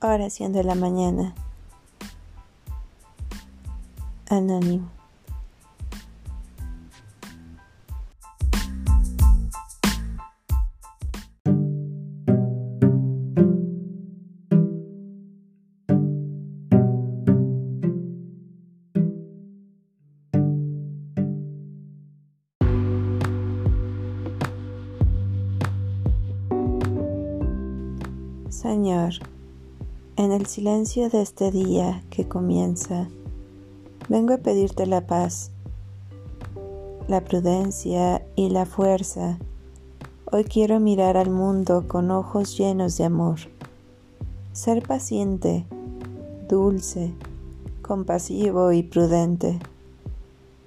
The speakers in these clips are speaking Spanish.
Oración de la mañana. Anónimo. Señor, en el silencio de este día que comienza, vengo a pedirte la paz, la prudencia y la fuerza. Hoy quiero mirar al mundo con ojos llenos de amor, ser paciente, dulce, compasivo y prudente.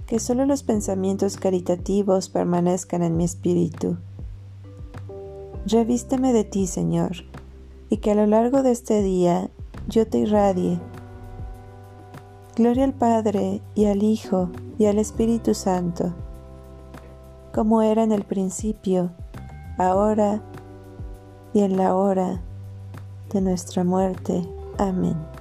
Que solo los pensamientos caritativos permanezcan en mi espíritu. Revísteme de ti, Señor y que a lo largo de este día yo te irradie. Gloria al Padre y al Hijo y al Espíritu Santo, como era en el principio, ahora y en la hora de nuestra muerte. Amén.